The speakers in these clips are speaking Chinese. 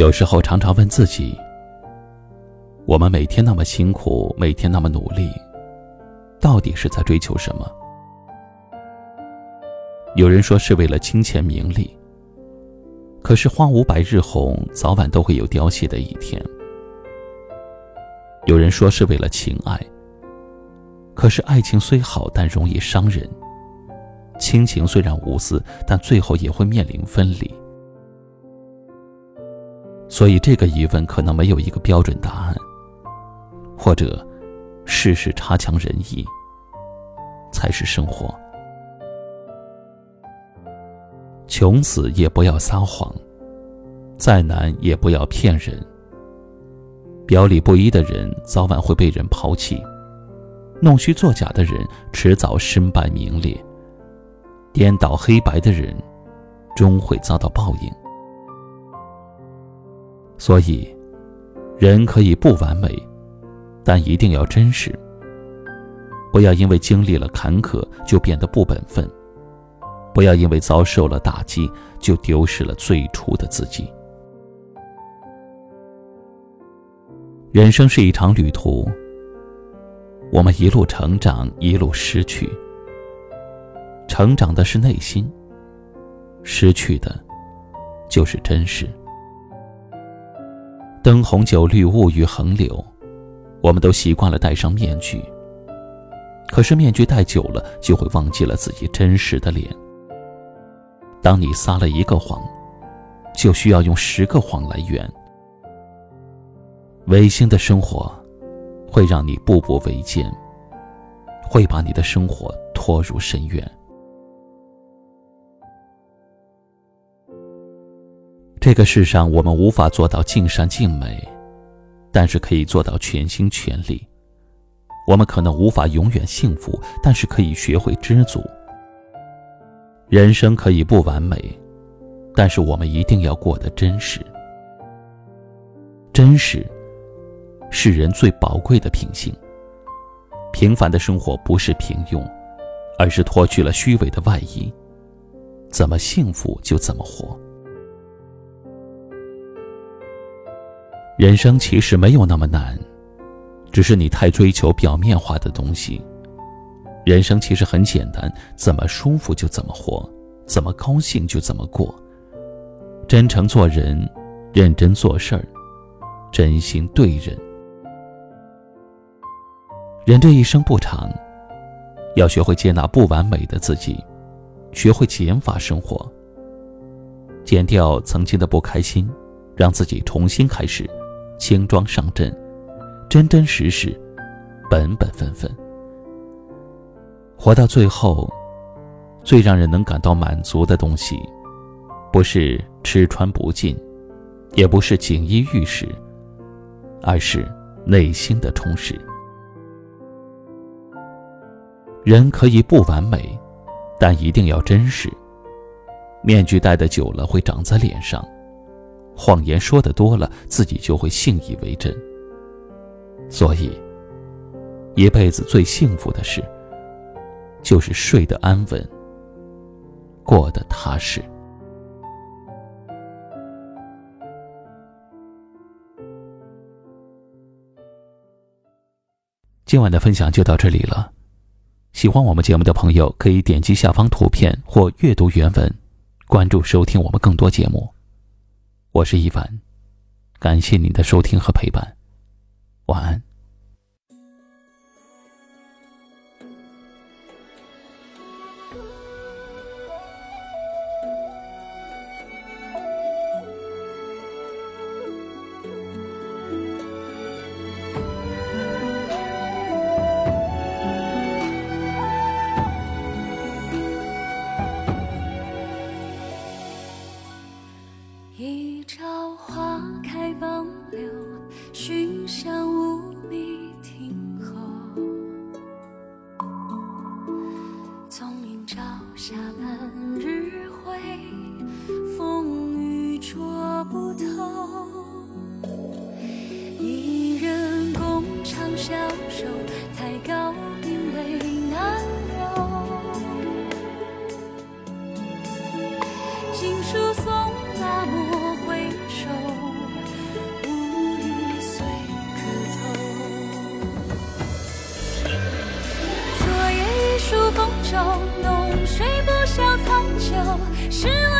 有时候常常问自己：我们每天那么辛苦，每天那么努力，到底是在追求什么？有人说是为了金钱名利。可是花无百日红，早晚都会有凋谢的一天。有人说是为了情爱。可是爱情虽好，但容易伤人；亲情虽然无私，但最后也会面临分离。所以这个疑问可能没有一个标准答案，或者，事事差强人意，才是生活。穷死也不要撒谎，再难也不要骗人。表里不一的人，早晚会被人抛弃；弄虚作假的人，迟早身败名裂；颠倒黑白的人，终会遭到报应。所以，人可以不完美，但一定要真实。不要因为经历了坎坷就变得不本分，不要因为遭受了打击就丢失了最初的自己。人生是一场旅途，我们一路成长，一路失去。成长的是内心，失去的，就是真实。灯红酒绿，物欲横流，我们都习惯了戴上面具。可是面具戴久了，就会忘记了自己真实的脸。当你撒了一个谎，就需要用十个谎来圆。违心的生活，会让你步步维艰，会把你的生活拖入深渊。这个世上，我们无法做到尽善尽美，但是可以做到全心全力。我们可能无法永远幸福，但是可以学会知足。人生可以不完美，但是我们一定要过得真实。真实，是人最宝贵的品性。平凡的生活不是平庸，而是脱去了虚伪的外衣。怎么幸福就怎么活。人生其实没有那么难，只是你太追求表面化的东西。人生其实很简单，怎么舒服就怎么活，怎么高兴就怎么过。真诚做人，认真做事儿，真心对人。人这一生不长，要学会接纳不完美的自己，学会减法生活，减掉曾经的不开心，让自己重新开始。轻装上阵，真真实实，本本分分。活到最后，最让人能感到满足的东西，不是吃穿不尽，也不是锦衣玉食，而是内心的充实。人可以不完美，但一定要真实。面具戴的久了，会长在脸上。谎言说的多了，自己就会信以为真。所以，一辈子最幸福的事，就是睡得安稳，过得踏实。今晚的分享就到这里了。喜欢我们节目的朋友，可以点击下方图片或阅读原文，关注收听我们更多节目。我是一凡，感谢您的收听和陪伴，晚安。朝霞伴日晖，风雨捉不透。一人共唱小手。浓睡不消残酒，试问。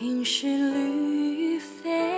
应是绿肥